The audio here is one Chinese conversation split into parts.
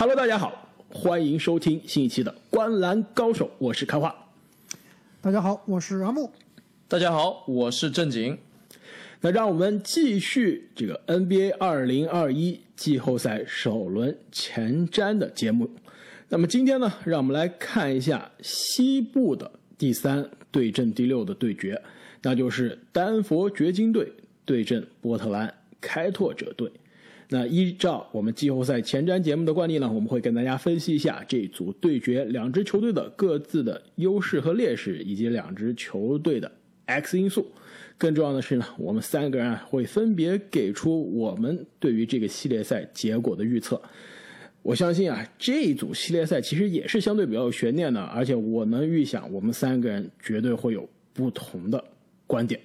Hello，大家好，欢迎收听新一期的《观篮高手》，我是开花。大家好，我是阿木。大家好，我是正经。那让我们继续这个 NBA 二零二一季后赛首轮前瞻的节目。那么今天呢，让我们来看一下西部的第三对阵第六的对决，那就是丹佛掘金队对阵波特兰开拓者队。那依照我们季后赛前瞻节目的惯例呢，我们会跟大家分析一下这组对决两支球队的各自的优势和劣势，以及两支球队的 X 因素。更重要的是呢，我们三个人啊会分别给出我们对于这个系列赛结果的预测。我相信啊，这一组系列赛其实也是相对比较有悬念的，而且我能预想我们三个人绝对会有不同的观点。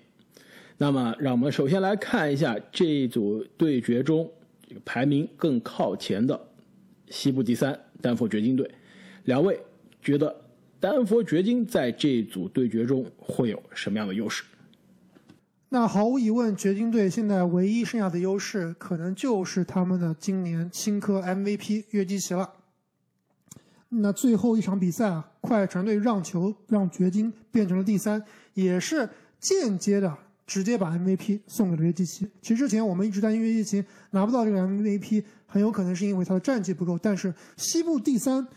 那么，让我们首先来看一下这一组对决中排名更靠前的西部第三丹佛掘金队，两位觉得丹佛掘金在这一组对决中会有什么样的优势？那毫无疑问，掘金队现在唯一剩下的优势，可能就是他们的今年新科 MVP 约基奇了。那最后一场比赛啊，快船队让球让掘金变成了第三，也是间接的直接把 MVP 送给了约基奇。其实之前我们一直担心约基奇拿不到这个 MVP，很有可能是因为他的战绩不够。但是西部第三，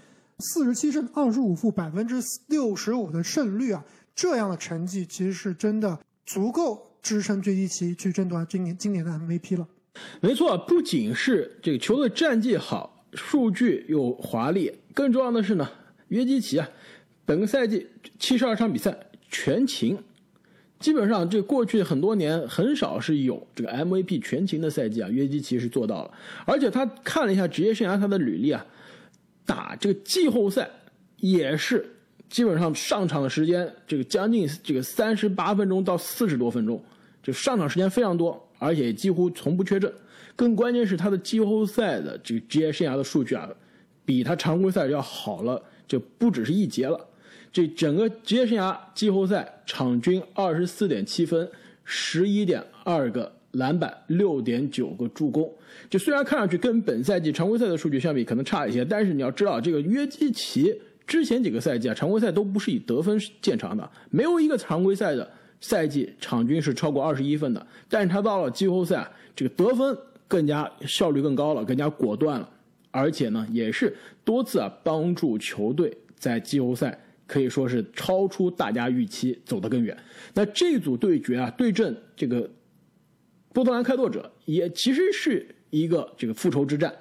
四十七胜二十五负，百分之六十五的胜率啊，这样的成绩其实是真的足够。支撑约基奇去争夺今年今年的 MVP 了。没错，不仅是这个球队战绩好，数据又华丽，更重要的是呢，约基奇啊，本个赛季七十二场比赛全勤，基本上这过去很多年很少是有这个 MVP 全勤的赛季啊，约基奇是做到了。而且他看了一下职业生涯他的履历啊，打这个季后赛也是基本上上场的时间这个将近这个三十八分钟到四十多分钟。就上场时间非常多，而且几乎从不缺阵。更关键是他的季后赛的这个职业生涯的数据啊，比他常规赛要好了，就不只是一节了。这整个职业生涯季后赛场均二十四点七分，十一点二个篮板，六点九个助攻。就虽然看上去跟本赛季常规赛的数据相比可能差一些，但是你要知道，这个约基奇之前几个赛季啊，常规赛都不是以得分见长的，没有一个常规赛的。赛季场均是超过二十一分的，但是他到了季后赛，这个得分更加效率更高了，更加果断了，而且呢，也是多次啊帮助球队在季后赛可以说是超出大家预期，走得更远。那这组对决啊，对阵这个波特兰开拓者，也其实是一个这个复仇之战，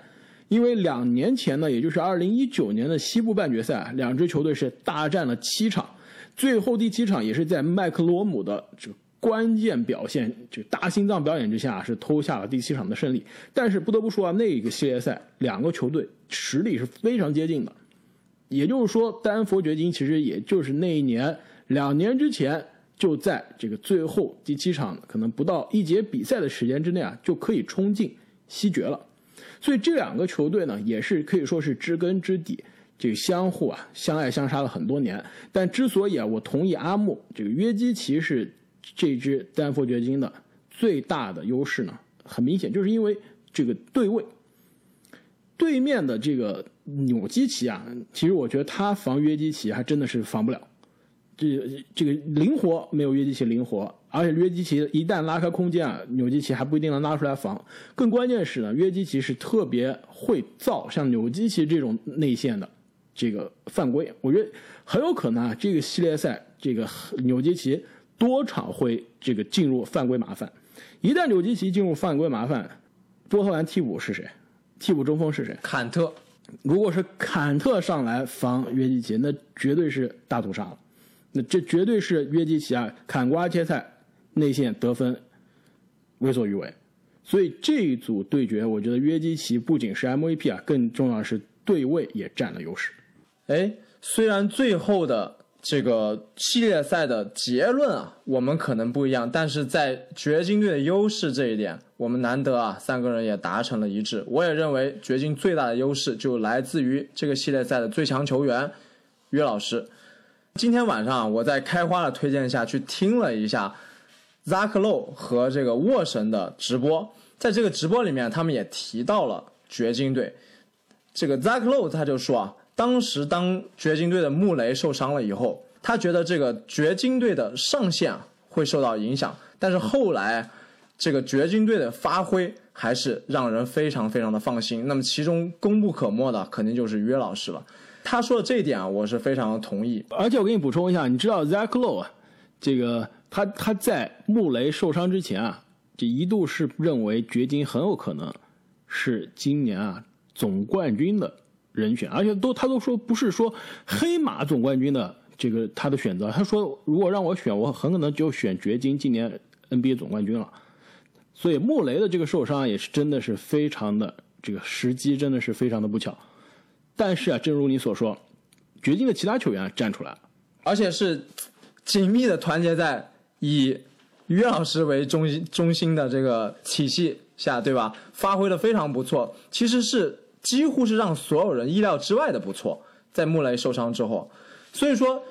因为两年前呢，也就是二零一九年的西部半决赛啊，两支球队是大战了七场。最后第七场也是在麦克罗姆的这个关键表现，这个大心脏表演之下，是偷下了第七场的胜利。但是不得不说啊，那个系列赛两个球队实力是非常接近的。也就是说，丹佛掘金其实也就是那一年两年之前就在这个最后第七场，可能不到一节比赛的时间之内啊，就可以冲进西决了。所以这两个球队呢，也是可以说是知根知底。这个相互啊，相爱相杀了很多年。但之所以啊，我同意阿木，这个约基奇是这支丹佛掘金的最大的优势呢，很明显就是因为这个对位。对面的这个纽基奇啊，其实我觉得他防约基奇还真的是防不了。这这个灵活没有约基奇灵活，而且约基奇一旦拉开空间啊，纽基奇还不一定能拉出来防。更关键是呢，约基奇是特别会造像纽基奇这种内线的。这个犯规，我觉得很有可能啊。这个系列赛，这个纽基奇多场会这个进入犯规麻烦。一旦纽基奇进入犯规麻烦，波特兰替补是谁？替补中锋是谁？坎特。如果是坎特上来防约基奇，那绝对是大屠杀了。那这绝对是约基奇啊，砍瓜切菜，内线得分为所欲为。所以这一组对决，我觉得约基奇不仅是 MVP 啊，更重要的是对位也占了优势。哎，虽然最后的这个系列赛的结论啊，我们可能不一样，但是在掘金队的优势这一点，我们难得啊，三个人也达成了一致。我也认为掘金最大的优势就来自于这个系列赛的最强球员约老师。今天晚上我在开花的推荐下去听了一下扎克漏和这个沃神的直播，在这个直播里面，他们也提到了掘金队。这个 Zach Low 他就说啊，当时当掘金队的穆雷受伤了以后，他觉得这个掘金队的上限会受到影响，但是后来这个掘金队的发挥还是让人非常非常的放心。那么其中功不可没的肯定就是约老师了。他说的这一点啊，我是非常同意。而且我给你补充一下，你知道 Zach Lowe 啊，这个他他在穆雷受伤之前啊，这一度是认为掘金很有可能是今年啊总冠军的人选，而且都他都说不是说黑马总冠军的这个他的选择，他说如果让我选，我很可能就选掘金今年 NBA 总冠军了。所以穆雷的这个受伤也是真的是非常的这个时机真的是非常的不巧。但是啊，正如你所说，掘金的其他球员站出来。而且是紧密的团结在以于老师为中心中心的这个体系下，对吧？发挥的非常不错，其实是几乎是让所有人意料之外的不错。在穆雷受伤之后，所以说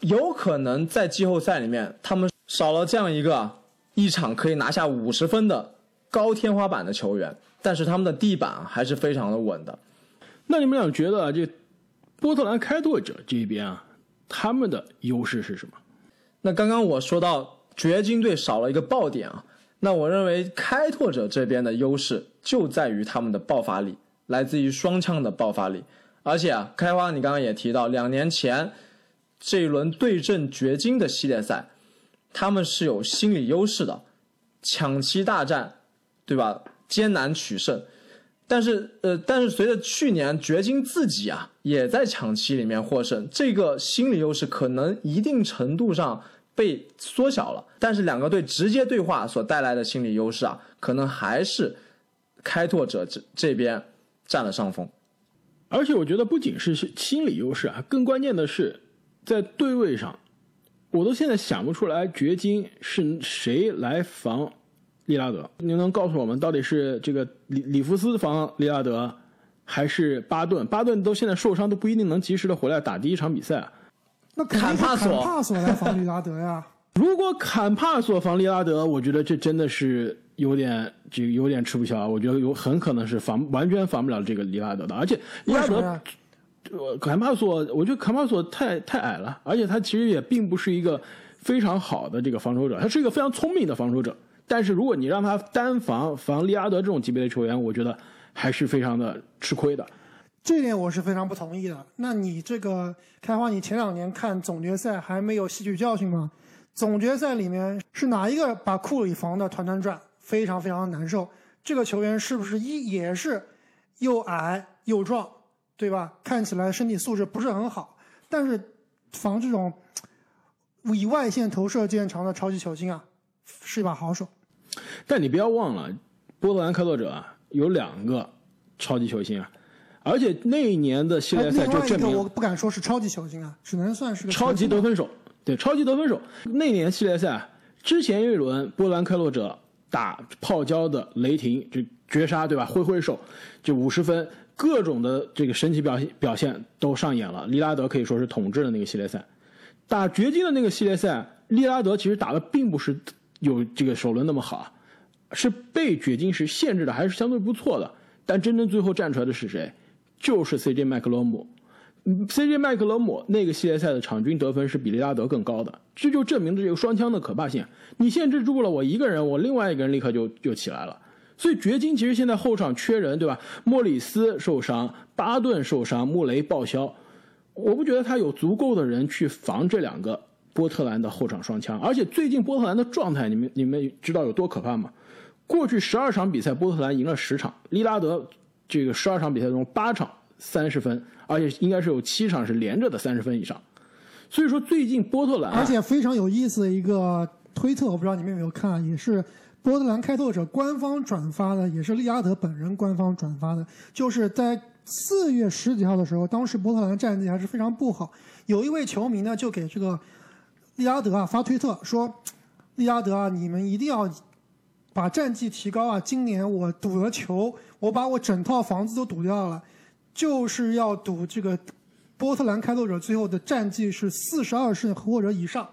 有可能在季后赛里面，他们少了这样一个一场可以拿下五十分的高天花板的球员，但是他们的地板还是非常的稳的。那你们俩觉得啊，这波特兰开拓者这边啊，他们的优势是什么？那刚刚我说到掘金队少了一个爆点啊，那我认为开拓者这边的优势就在于他们的爆发力，来自于双枪的爆发力。而且啊，开花你刚刚也提到，两年前这一轮对阵掘金的系列赛，他们是有心理优势的，抢七大战，对吧？艰难取胜。但是，呃，但是随着去年掘金自己啊也在抢七里面获胜，这个心理优势可能一定程度上被缩小了。但是两个队直接对话所带来的心理优势啊，可能还是开拓者这这边占了上风。而且我觉得不仅是心理优势啊，更关键的是在对位上，我都现在想不出来掘金是谁来防。利拉德，您能告诉我们到底是这个里里弗斯防利拉德，还是巴顿？巴顿都现在受伤，都不一定能及时的回来打第一场比赛。那坎帕索，坎帕索来防利拉德呀？如果坎帕索防利拉德，我觉得这真的是有点这个有点吃不消。我觉得有很可能是防完全防不了这个利拉德的。而且利拉德，坎帕索，我觉得坎帕索太太矮了，而且他其实也并不是一个非常好的这个防守者，他是一个非常聪明的防守者。但是如果你让他单防防利拉德这种级别的球员，我觉得还是非常的吃亏的。这点我是非常不同意的。那你这个开花，你前两年看总决赛还没有吸取教训吗？总决赛里面是哪一个把库里防的团团转，非常非常难受？这个球员是不是一也是又矮又壮，对吧？看起来身体素质不是很好，但是防这种以外线投射见长的超级球星啊。是一把好手，但你不要忘了，波特兰开拓者啊有两个超级球星啊，而且那一年的系列赛就证明，我不敢说是超级球星啊，只能算是个超级得分手。对，超级得分手。那年系列赛之前一轮，波兰开拓者打泡椒的雷霆，就绝杀对吧？挥挥手就五十分，各种的这个神奇表现表现都上演了。利拉德可以说是统治了那个系列赛，打掘金的那个系列赛，利拉德其实打的并不是。有这个首轮那么好，是被掘金时限制的，还是相对不错的。但真正最后站出来的是谁？就是 CJ 麦克罗姆。CJ 麦克勒姆那个系列赛的场均得分是比利拉德更高的，这就证明了这个双枪的可怕性。你限制住了我一个人，我另外一个人立刻就就起来了。所以掘金其实现在后场缺人，对吧？莫里斯受伤，巴顿受伤，穆雷报销，我不觉得他有足够的人去防这两个。波特兰的后场双枪，而且最近波特兰的状态，你们你们知道有多可怕吗？过去十二场比赛，波特兰赢了十场，利拉德这个十二场比赛中八场三十分，而且应该是有七场是连着的三十分以上。所以说最近波特兰，而且非常有意思的一个推特，我不知道你们有没有看，也是波特兰开拓者官方转发的，也是利拉德本人官方转发的，就是在四月十几号的时候，当时波特兰战绩还是非常不好，有一位球迷呢就给这个。利拉德啊，发推特说：“利拉德啊，你们一定要把战绩提高啊！今年我赌了球，我把我整套房子都赌掉了，就是要赌这个波特兰开拓者最后的战绩是四十二胜或者以上。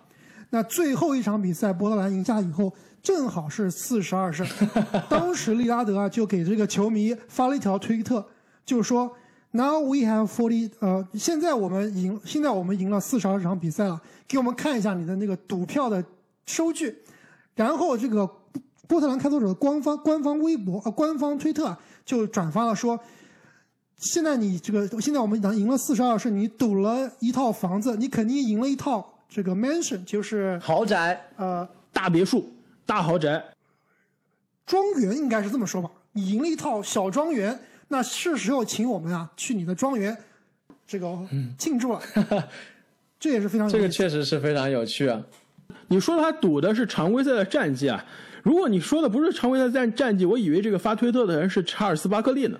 那最后一场比赛波特兰赢下以后，正好是四十二胜。当时利拉德啊就给这个球迷发了一条推特，就说 Now we have forty，呃，现在我们赢，现在我们赢了四十二场比赛了。给我们看一下你的那个赌票的收据，然后这个波特兰开拓者的官方官方微博呃官方推特就转发了说，现在你这个现在我们已经赢了四十二，是你赌了一套房子，你肯定赢了一套这个 mansion，就是豪宅，呃大别墅、大豪宅，庄园应该是这么说吧，你赢了一套小庄园，那是时候请我们啊去你的庄园这个庆祝了，这也是非常有这个确实是非常有趣啊。你说他赌的是常规赛的战绩啊？如果你说的不是常规赛战战绩，我以为这个发推特的人是查尔斯巴克利呢。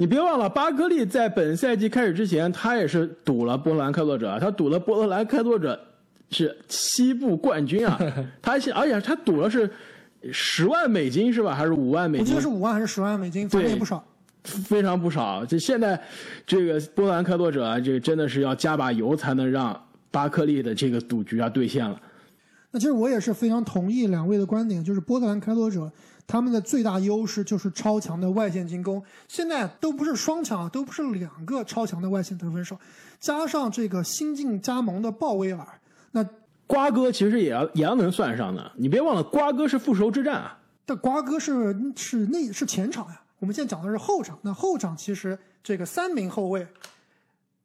你别忘了，巴克利在本赛季开始之前，他也是赌了波特兰开拓者，他赌了波特兰开拓者是西部冠军啊，他是而且他赌了是十万美金是吧？还是五万美金我记得？是五万还是十万美金，反正也不少。非常不少。就现在这个波特兰开拓者啊，这个真的是要加把油才能让巴克利的这个赌局啊兑现了。那其实我也是非常同意两位的观点，就是波特兰开拓者他们的最大优势就是超强的外线进攻，现在都不是双强啊，都不是两个超强的外线得分手，加上这个新晋加盟的鲍威尔，那瓜哥其实也要也要能算上的，你别忘了瓜哥是复仇之战啊。但瓜哥是是内是前场呀，我们现在讲的是后场。那后场其实这个三名后卫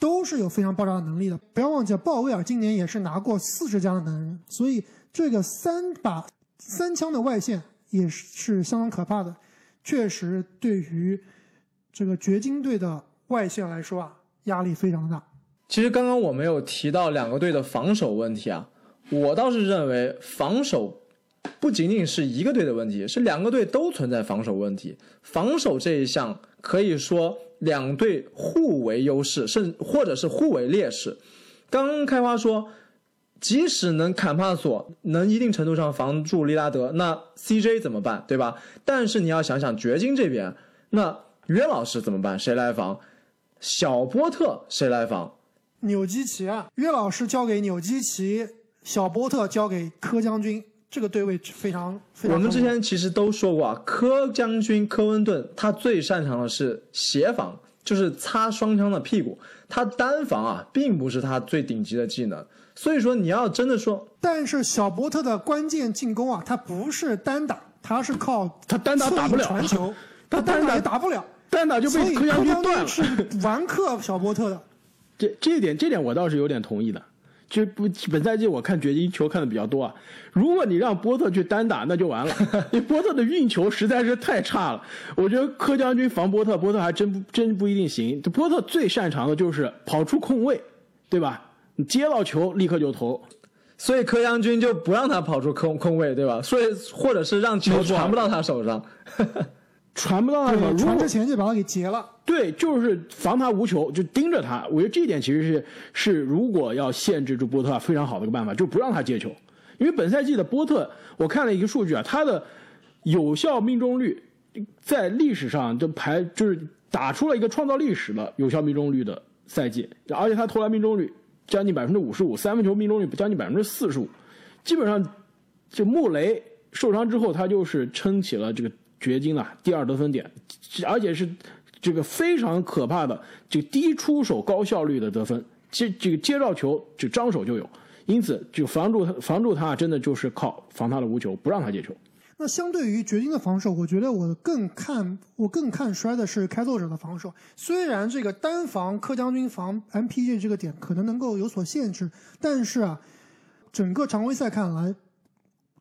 都是有非常爆炸的能力的。不要忘记，鲍威尔今年也是拿过四十加的男人，所以这个三把三枪的外线也是相当可怕的。确实，对于这个掘金队的外线来说啊，压力非常大。其实刚刚我们有提到两个队的防守问题啊，我倒是认为防守不仅仅是一个队的问题，是两个队都存在防守问题。防守这一项可以说两队互为优势，甚或者是互为劣势。刚开花说，即使能坎帕索能一定程度上防住利拉德，那 CJ 怎么办，对吧？但是你要想想掘金这边，那约老师怎么办？谁来防？小波特谁来防？纽基奇啊，约老师交给纽基奇，小波特交给柯将军，这个对位非常非常。我们之前其实都说过啊，柯将军科温顿他最擅长的是协防，就是擦双枪的屁股。他单防啊，并不是他最顶级的技能。所以说，你要真的说，但是小波特的关键进攻啊，他不是单打，他是靠他单打打不了传球，他单单打也打不了，单打就被柯将军断了。军是完克小波特的。这这一点，这点我倒是有点同意的。就不本赛季我看掘金球看的比较多啊，如果你让波特去单打，那就完了，因为波特的运球实在是太差了。我觉得柯将军防波特，波特还真不真不一定行。波特最擅长的就是跑出空位，对吧？你接到球立刻就投，所以柯将军就不让他跑出空空位，对吧？所以或者是让球传不到他手上。传不到他手。如果传之前就把他给截了。对，就是防他无球，就盯着他。我觉得这一点其实是是如果要限制住波特啊非常好的一个办法，就不让他接球。因为本赛季的波特，我看了一个数据啊，他的有效命中率在历史上就排就是打出了一个创造历史的有效命中率的赛季，而且他投篮命中率将近百分之五十五，三分球命中率将近百分之四十五，基本上就穆雷受伤之后，他就是撑起了这个掘金啊第二得分点，而且是这个非常可怕的这个低出手高效率的得分，接这个接到球就张手就有，因此就防住他防住他真的就是靠防他的无球，不让他接球。那相对于掘金的防守，我觉得我更看我更看衰的是开拓者的防守。虽然这个单防柯将军防 MPJ 这个点可能能够有所限制，但是啊，整个常规赛看来，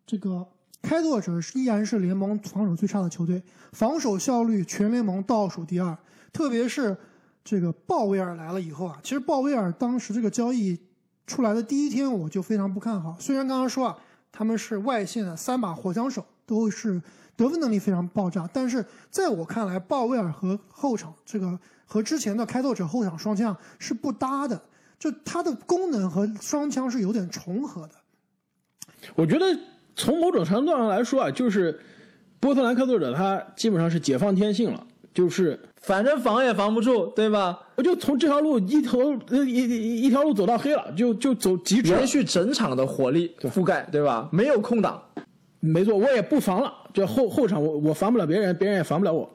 这个开拓者依然是联盟防守最差的球队，防守效率全联盟倒数第二。特别是这个鲍威尔来了以后啊，其实鲍威尔当时这个交易出来的第一天，我就非常不看好。虽然刚刚说啊，他们是外线的三把火枪手，都是得分能力非常爆炸，但是在我看来，鲍威尔和后场这个和之前的开拓者后场双枪是不搭的，就它的功能和双枪是有点重合的。我觉得从某种程度上来说啊，就是波特兰开拓者他基本上是解放天性了，就是反正防也防不住，对吧？我就从这条路一头呃一一一条路走到黑了，就就走极致了连。续整场的火力覆盖，对吧？没有空档。没错，我也不防了，就后后场我我防不了别人，别人也防不了我。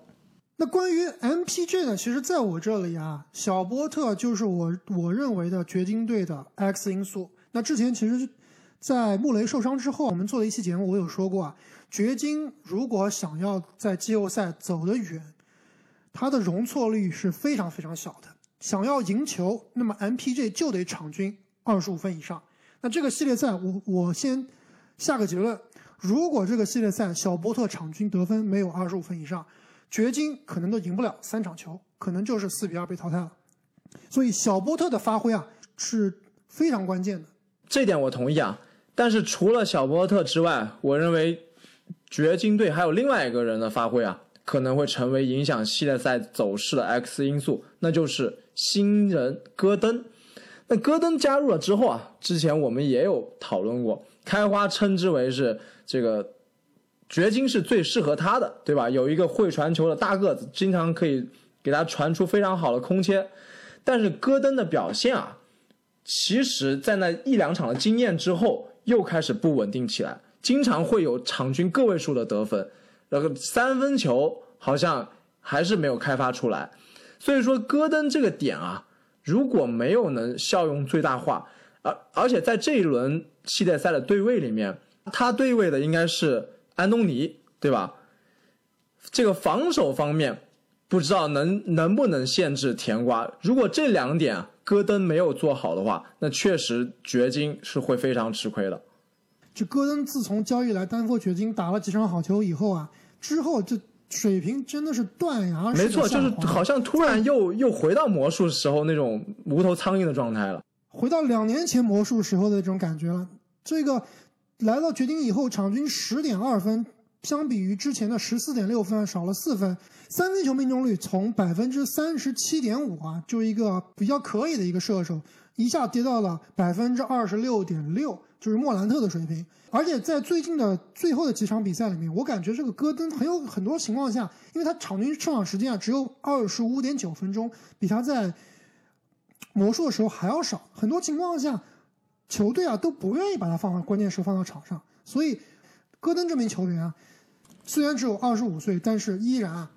那关于 MPG 呢？其实在我这里啊，小波特就是我我认为的掘金队的 X 因素。那之前其实，在穆雷受伤之后，我们做了一期节目，我有说过啊，掘金如果想要在季后赛走得远，它的容错率是非常非常小的。想要赢球，那么 MPJ 就得场均二十五分以上。那这个系列赛，我我先下个结论：如果这个系列赛小波特场均得分没有二十五分以上，掘金可能都赢不了三场球，可能就是四比二被淘汰了。所以小波特的发挥啊是非常关键的。这点我同意啊。但是除了小波特之外，我认为掘金队还有另外一个人的发挥啊，可能会成为影响系列赛走势的 X 因素，那就是新人戈登。那戈登加入了之后啊，之前我们也有讨论过，开花称之为是这个。掘金是最适合他的，对吧？有一个会传球的大个子，经常可以给他传出非常好的空切。但是戈登的表现啊，其实在那一两场的经验之后，又开始不稳定起来，经常会有场均个位数的得分，那个三分球好像还是没有开发出来。所以说，戈登这个点啊，如果没有能效用最大化，而而且在这一轮系列赛的对位里面，他对位的应该是。安东尼，对吧？这个防守方面，不知道能能不能限制甜瓜。如果这两点戈登没有做好的话，那确实掘金是会非常吃亏的。就戈登自从交易来丹佛掘金打了几场好球以后啊，之后这水平真的是断崖式没错，就是好像突然又 又回到魔术时候那种无头苍蝇的状态了，回到两年前魔术时候的这种感觉了。这个。来到掘金以后，场均十点二分，相比于之前的十四点六分少了四分。三分球命中率从百分之三十七点五啊，就一个比较可以的一个射手，一下跌到了百分之二十六点六，就是莫兰特的水平。而且在最近的最后的几场比赛里面，我感觉这个戈登很有很多情况下，因为他场均出场时间啊只有二十五点九分钟，比他在魔术的时候还要少。很多情况下。球队啊都不愿意把他放到关键时候放到场上，所以戈登这名球员啊，虽然只有二十五岁，但是依然啊，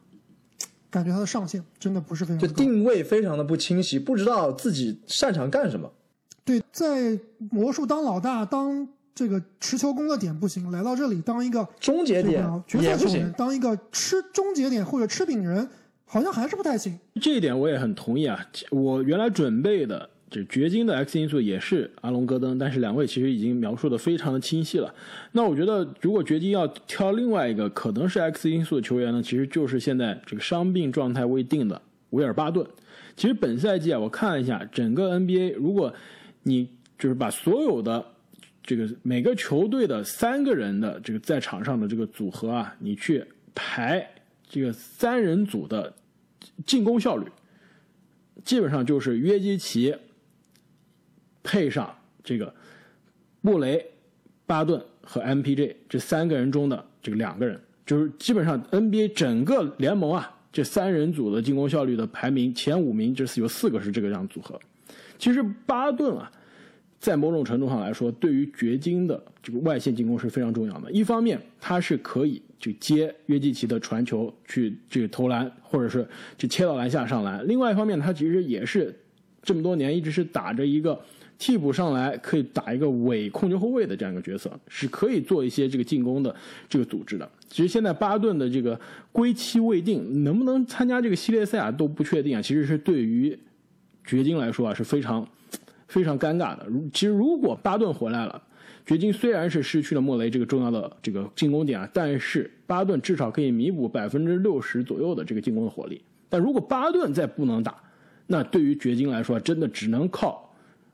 感觉他的上限真的不是非常就定位非常的不清晰，不知道自己擅长干什么。对，在魔术当老大当这个持球攻的点不行，来到这里当一个终结点角色球员，当一个吃终结点或者吃饼人，好像还是不太行。这一点我也很同意啊，我原来准备的。这掘金的 X 因素也是阿隆戈登，但是两位其实已经描述的非常的清晰了。那我觉得，如果掘金要挑另外一个可能是 X 因素的球员呢，其实就是现在这个伤病状态未定的维尔巴顿。其实本赛季啊，我看了一下整个 NBA，如果你就是把所有的这个每个球队的三个人的这个在场上的这个组合啊，你去排这个三人组的进攻效率，基本上就是约基奇。配上这个穆雷、巴顿和 MPJ 这三个人中的这个两个人，就是基本上 NBA 整个联盟啊，这三人组的进攻效率的排名前五名，就是有四个是这个样组合。其实巴顿啊，在某种程度上来说，对于掘金的这个外线进攻是非常重要的。一方面，他是可以就接约基奇的传球去这个投篮，或者是就切到篮下上篮；另外一方面，他其实也是这么多年一直是打着一个。替补上来可以打一个伪控球后卫的这样一个角色，是可以做一些这个进攻的这个组织的。其实现在巴顿的这个归期未定，能不能参加这个系列赛啊都不确定啊。其实是对于掘金来说啊是非常非常尴尬的。如其实如果巴顿回来了，掘金虽然是失去了莫雷这个重要的这个进攻点啊，但是巴顿至少可以弥补百分之六十左右的这个进攻的火力。但如果巴顿再不能打，那对于掘金来说真的只能靠。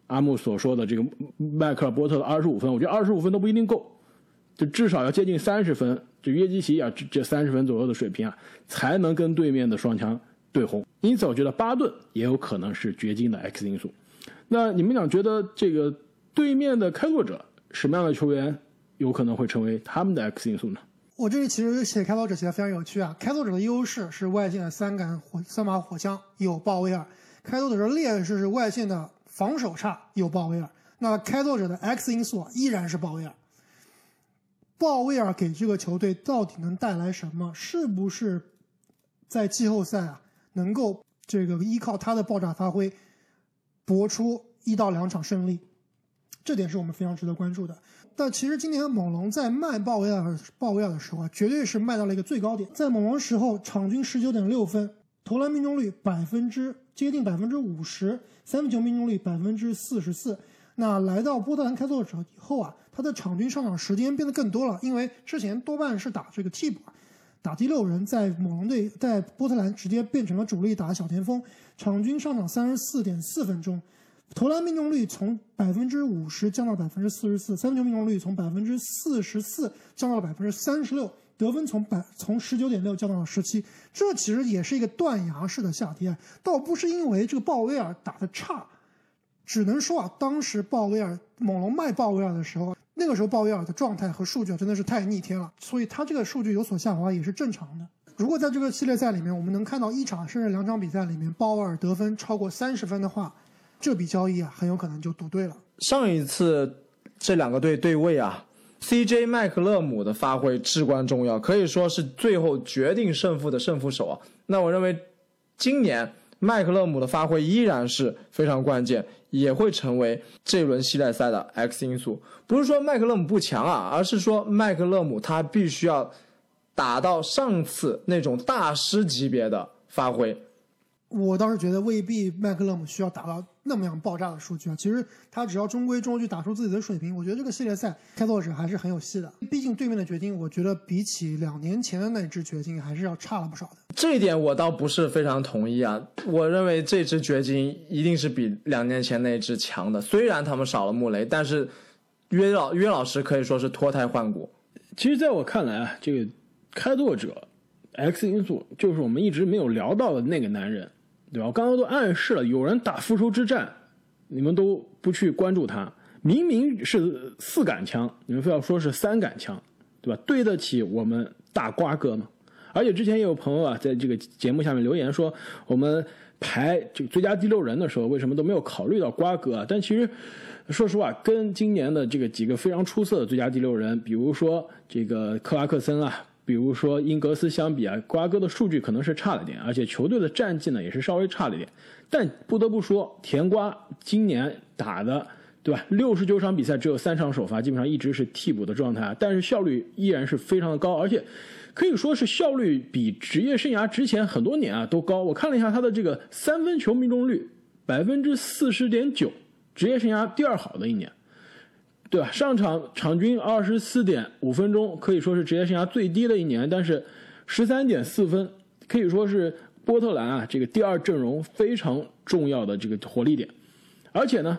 阿木所说的这个迈克尔波特的二十五分，我觉得二十五分都不一定够，就至少要接近三十分，就约基奇啊这这三十分左右的水平啊，才能跟对面的双枪对轰。因此，我觉得巴顿也有可能是掘金的 X 因素。那你们俩觉得这个对面的开拓者什么样的球员有可能会成为他们的 X 因素呢？我这里其实写开拓者写的非常有趣啊。开拓者的优势是外线的三杆火三把火枪有鲍威尔，开拓者的劣势是外线的。防守差有鲍威尔，那开拓者的 X 因素依然是鲍威尔。鲍威尔给这个球队到底能带来什么？是不是在季后赛啊能够这个依靠他的爆炸发挥搏出一到两场胜利，这点是我们非常值得关注的。但其实今年猛龙在卖鲍威尔鲍威尔的时候啊，绝对是卖到了一个最高点。在猛龙时候，场均十九点六分，投篮命中率百分之接近百分之五十，三分球命中率百分之四十四。那来到波特兰开拓者以后啊，他的场均上场时间变得更多了，因为之前多半是打这个替补，打第六人，在猛龙队在波特兰直接变成了主力打小前锋，场均上场三十四点四分钟。投篮命中率从百分之五十降到百分之四十四，三分球命中率从百分之四十四降到了百分之三十六，得分从百从十九点六降到了十七，这其实也是一个断崖式的下跌，倒不是因为这个鲍威尔打的差，只能说啊，当时鲍威尔猛龙卖鲍威尔的时候，那个时候鲍威尔的状态和数据真的是太逆天了，所以他这个数据有所下滑也是正常的。如果在这个系列赛里面，我们能看到一场甚至两场比赛里面鲍威尔得分超过三十分的话，这笔交易啊，很有可能就赌对了。上一次这两个队对位啊，CJ 麦克勒姆的发挥至关重要，可以说是最后决定胜负的胜负手啊。那我认为今年麦克勒姆的发挥依然是非常关键，也会成为这轮系列赛的 X 因素。不是说麦克勒姆不强啊，而是说麦克勒姆他必须要打到上次那种大师级别的发挥。我倒是觉得未必麦克勒姆需要达到那么样爆炸的数据啊。其实他只要中规中矩打出自己的水平，我觉得这个系列赛开拓者还是很有戏的。毕竟对面的掘金，我觉得比起两年前的那支掘金还是要差了不少的。这一点我倒不是非常同意啊。我认为这支掘金一定是比两年前那支强的。虽然他们少了穆雷，但是约老约老师可以说是脱胎换骨。其实，在我看来啊，这个开拓者 X 因素就是我们一直没有聊到的那个男人。对吧？我刚刚都暗示了，有人打复仇之战，你们都不去关注他。明明是四杆枪，你们非要说是三杆枪，对吧？对得起我们大瓜哥吗？而且之前也有朋友啊，在这个节目下面留言说，我们排这个最佳第六人的时候，为什么都没有考虑到瓜哥？啊但其实，说实话，跟今年的这个几个非常出色的最佳第六人，比如说这个克拉克森啊。比如说英格斯相比啊，瓜哥的数据可能是差了点，而且球队的战绩呢也是稍微差了点。但不得不说，甜瓜今年打的，对吧？六十九场比赛只有三场首发，基本上一直是替补的状态，但是效率依然是非常的高，而且可以说是效率比职业生涯之前很多年啊都高。我看了一下他的这个三分球命中率，百分之四十点九，职业生涯第二好的一年。对吧？上场场均二十四点五分钟，可以说是职业生涯最低的一年。但是十三点四分，可以说是波特兰啊这个第二阵容非常重要的这个火力点。而且呢，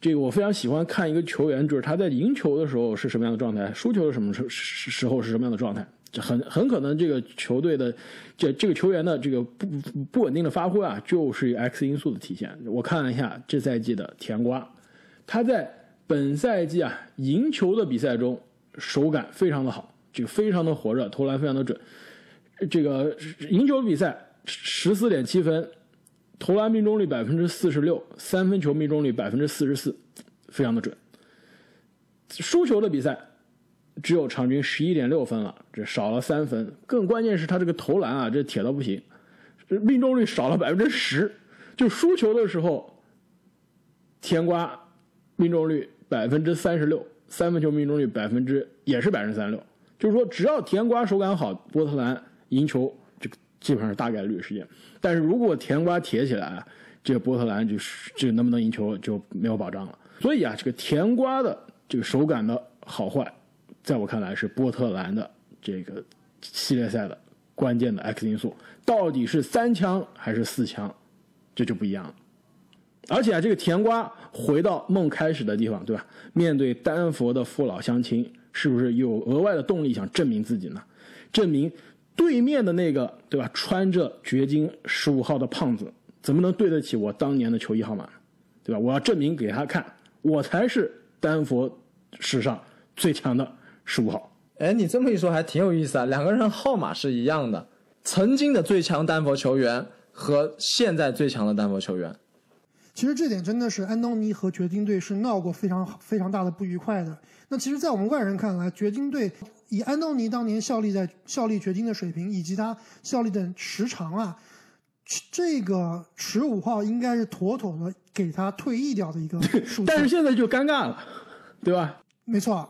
这个我非常喜欢看一个球员，就是他在赢球的时候是什么样的状态，输球是什么时时候是什么样的状态。这很很可能这个球队的这这个球员的这个不不稳定的发挥啊，就是 X 因素的体现。我看了一下这赛季的甜瓜，他在。本赛季啊，赢球的比赛中手感非常的好，这个非常的火热，投篮非常的准。这个赢球比赛十四点七分，投篮命中率百分之四十六，三分球命中率百分之四十四，非常的准。输球的比赛只有场均十一点六分了，这少了三分。更关键是他这个投篮啊，这铁到不行，命中率少了百分之十。就输球的时候，甜瓜命中率。百分之三十六，三分球命中率百分之也是百分之三十六，就是说只要甜瓜手感好，波特兰赢球这个基本上是大概率事件。但是如果甜瓜铁起来，这个波特兰就是这个能不能赢球就没有保障了。所以啊，这个甜瓜的这个手感的好坏，在我看来是波特兰的这个系列赛的关键的 X 因素，到底是三枪还是四枪，这就不一样了。而且啊，这个甜瓜回到梦开始的地方，对吧？面对丹佛的父老乡亲，是不是有额外的动力想证明自己呢？证明对面的那个，对吧？穿着掘金十五号的胖子，怎么能对得起我当年的球衣号码？对吧？我要证明给他看，我才是丹佛史上最强的十五号。哎，你这么一说还挺有意思啊，两个人号码是一样的，曾经的最强丹佛球员和现在最强的丹佛球员。其实这点真的是安东尼和掘金队是闹过非常非常大的不愉快的。那其实，在我们外人看来，掘金队以安东尼当年效力在效力掘金的水平，以及他效力的时长啊，这个十五号应该是妥妥的给他退役掉的一个 数字。但是现在就尴尬了，对吧？没错，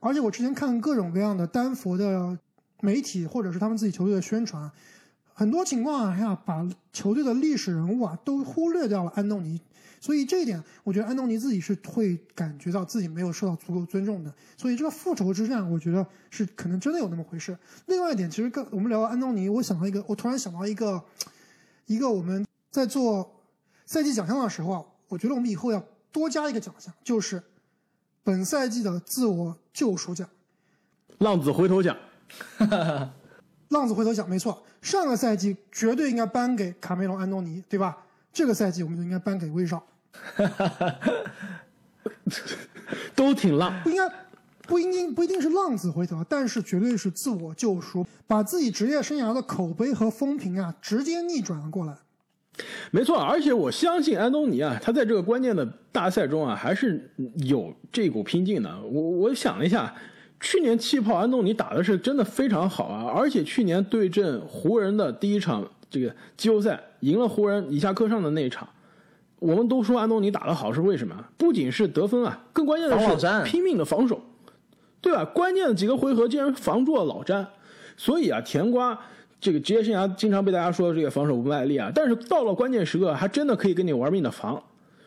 而且我之前看各种各样的丹佛的媒体或者是他们自己球队的宣传，很多情况下把球队的历史人物啊都忽略掉了安东尼，所以这一点我觉得安东尼自己是会感觉到自己没有受到足够尊重的，所以这个复仇之战，我觉得是可能真的有那么回事。另外一点，其实跟我们聊到安东尼，我想到一个，我突然想到一个，一个我们在做赛季奖项的时候啊，我觉得我们以后要多加一个奖项，就是本赛季的自我救赎奖。浪子回头奖，浪子回头想，没错。上个赛季绝对应该颁给卡梅隆·安东尼，对吧？这个赛季我们就应该颁给威少，都挺浪。不应该，不一定不一定是浪子回头，但是绝对是自我救赎，把自己职业生涯的口碑和风评啊，直接逆转了过来。没错，而且我相信安东尼啊，他在这个关键的大赛中啊，还是有这股拼劲的。我我想了一下，去年气泡安东尼打的是真的非常好啊，而且去年对阵湖人的第一场这个季后赛赢了湖人以下克上的那一场，我们都说安东尼打得好是为什么？不仅是得分啊，更关键的是拼命的防守，对吧？关键的几个回合竟然防住了老詹，所以啊，甜瓜这个职业生涯经常被大家说这个防守不卖力啊，但是到了关键时刻还真的可以跟你玩命的防。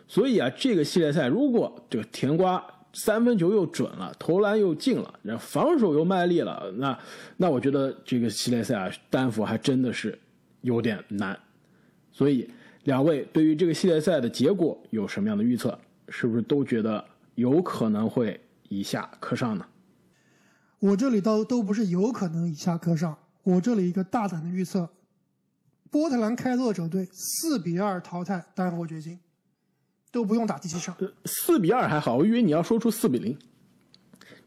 所以啊，这个系列赛如果这个甜瓜三分球又准了，投篮又进了，然后防守又卖力了，那那我觉得这个系列赛啊，丹佛还真的是有点难。所以两位对于这个系列赛的结果有什么样的预测？是不是都觉得有可能会以下克上呢？我这里都都不是有可能以下克上，我这里一个大胆的预测：波特兰开拓者队四比二淘汰丹佛掘金，都不用打第七场。四比二还好，我以为你要说出四比零，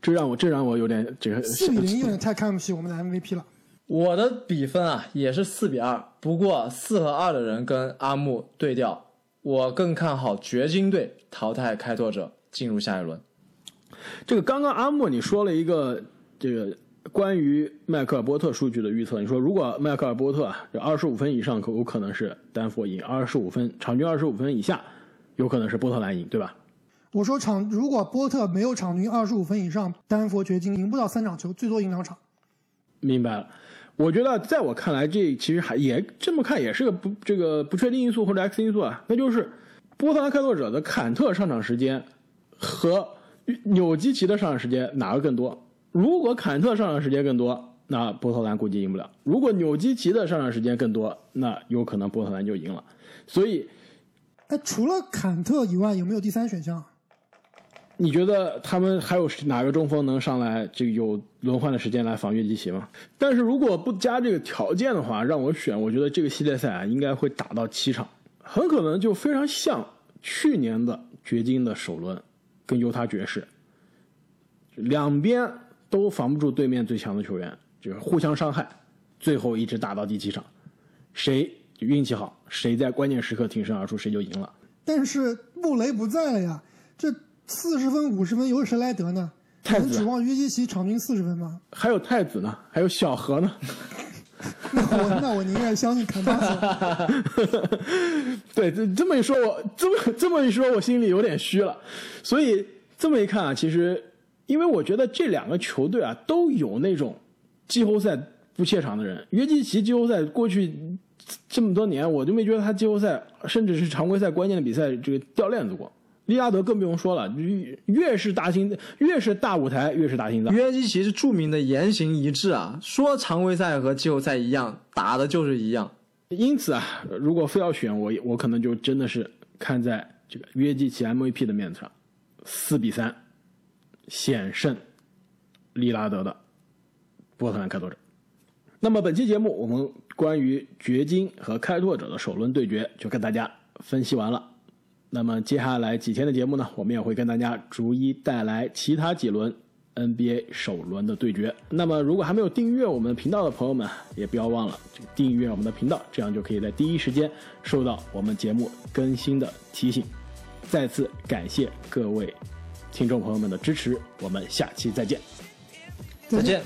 这让我这让我有点这个四比零有点太看不起我们的 MVP 了。我的比分啊也是四比二，不过四和二的人跟阿木对调，我更看好掘金队淘汰开拓者进入下一轮。这个刚刚阿木你说了一个这个关于迈克尔波特数据的预测，你说如果迈克尔波特啊这二十五分以上可有可能是丹佛赢，二十五分场均二十五分以下有可能是波特兰赢，对吧？我说场如果波特没有场均二十五分以上，丹佛掘金赢不到三场球，最多赢两场。明白了。我觉得在我看来，这其实还也这么看也是个不这个不确定因素或者 X 因素啊，那就是波特兰开拓者的坎特上场时间和纽基奇的上场时间哪个更多？如果坎特上场时间更多，那波特兰估计赢不了；如果纽基奇的上场时间更多，那有可能波特兰就赢了。所以哎，除了坎特以外，有没有第三选项？你觉得他们还有哪个中锋能上来这个有轮换的时间来防约基奇吗？但是如果不加这个条件的话，让我选，我觉得这个系列赛啊应该会打到七场，很可能就非常像去年的掘金的首轮跟犹他爵士，两边都防不住对面最强的球员，就是互相伤害，最后一直打到第七场，谁运气好，谁在关键时刻挺身而出，谁就赢了。但是穆雷不在了呀，这四十分、五十分由谁来得呢？太子能指望约基奇场均四十分吗？还有太子呢，还有小何呢。那我那我宁愿相信坎巴斯。对，这这么一说，我这么这么一说，我心里有点虚了。所以这么一看啊，其实因为我觉得这两个球队啊都有那种季后赛不怯场的人。约基奇季后赛过去这么多年，我就没觉得他季后赛甚至是常规赛关键的比赛这个掉链子过。利拉德更不用说了，越越是大心，越是大舞台，越是大心脏。约基奇是著名的言行一致啊，说常规赛和季后赛一样，打的就是一样。因此啊，如果非要选我，我可能就真的是看在这个约基奇 MVP 的面子上，四比三险胜利拉德的波特兰开拓者。那么本期节目，我们关于掘金和开拓者的首轮对决就跟大家分析完了。那么接下来几天的节目呢，我们也会跟大家逐一带来其他几轮 NBA 首轮的对决。那么如果还没有订阅我们频道的朋友们，也不要忘了这个订阅我们的频道，这样就可以在第一时间收到我们节目更新的提醒。再次感谢各位听众朋友们的支持，我们下期再见。再见。